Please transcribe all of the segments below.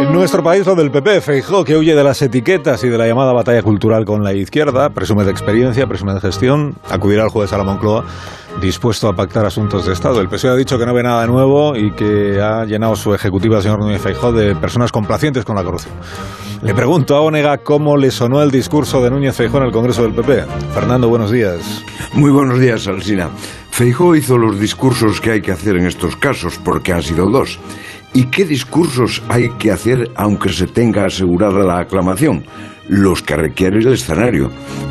En nuestro país, lo del PP, Feijó, que huye de las etiquetas y de la llamada batalla cultural con la izquierda, presume de experiencia, presume de gestión, acudirá al juez a la Moncloa dispuesto a pactar asuntos de Estado. El PSOE ha dicho que no ve nada nuevo y que ha llenado su ejecutiva, señor Núñez Feijó, de personas complacientes con la corrupción. Le pregunto a Onega cómo le sonó el discurso de Núñez Feijó en el Congreso del PP. Fernando, buenos días. Muy buenos días, Alsina. Feijó hizo los discursos que hay que hacer en estos casos, porque han sido dos. ¿Y qué discursos hay que hacer aunque se tenga asegurada la aclamación? Los que requiere el escenario.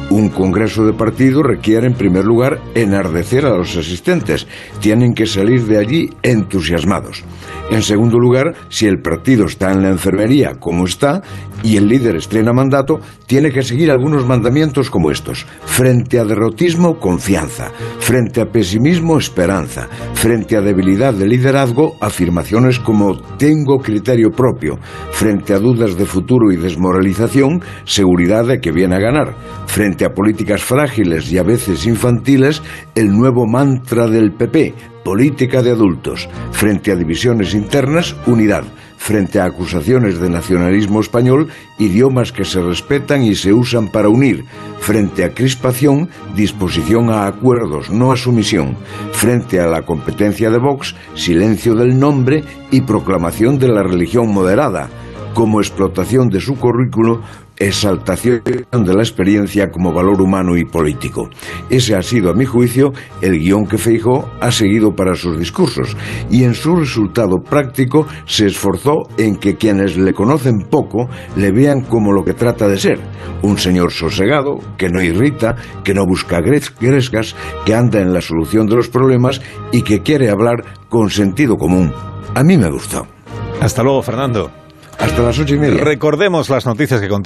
Un congreso de partido requiere, en primer lugar, enardecer a los asistentes. Tienen que salir de allí entusiasmados. En segundo lugar, si el partido está en la enfermería como está y el líder estrena mandato, tiene que seguir algunos mandamientos como estos. Frente a derrotismo, confianza. Frente a pesimismo, esperanza. Frente a debilidad de liderazgo, afirmaciones como tengo criterio propio. Frente a dudas de futuro y desmoralización, seguridad de que viene a ganar. Frente a políticas frágiles y a veces infantiles, el nuevo mantra del PP, política de adultos. Frente a divisiones internas, unidad. Frente a acusaciones de nacionalismo español, idiomas que se respetan y se usan para unir. Frente a crispación, disposición a acuerdos, no a sumisión. Frente a la competencia de Vox, silencio del nombre y proclamación de la religión moderada como explotación de su currículo, exaltación de la experiencia como valor humano y político. Ese ha sido, a mi juicio, el guion que Feijó ha seguido para sus discursos y en su resultado práctico se esforzó en que quienes le conocen poco le vean como lo que trata de ser, un señor sosegado, que no irrita, que no busca grescas, que anda en la solución de los problemas y que quiere hablar con sentido común. A mí me gustó. Hasta luego, Fernando. Hasta las ocho y media. Recordemos las noticias que contó.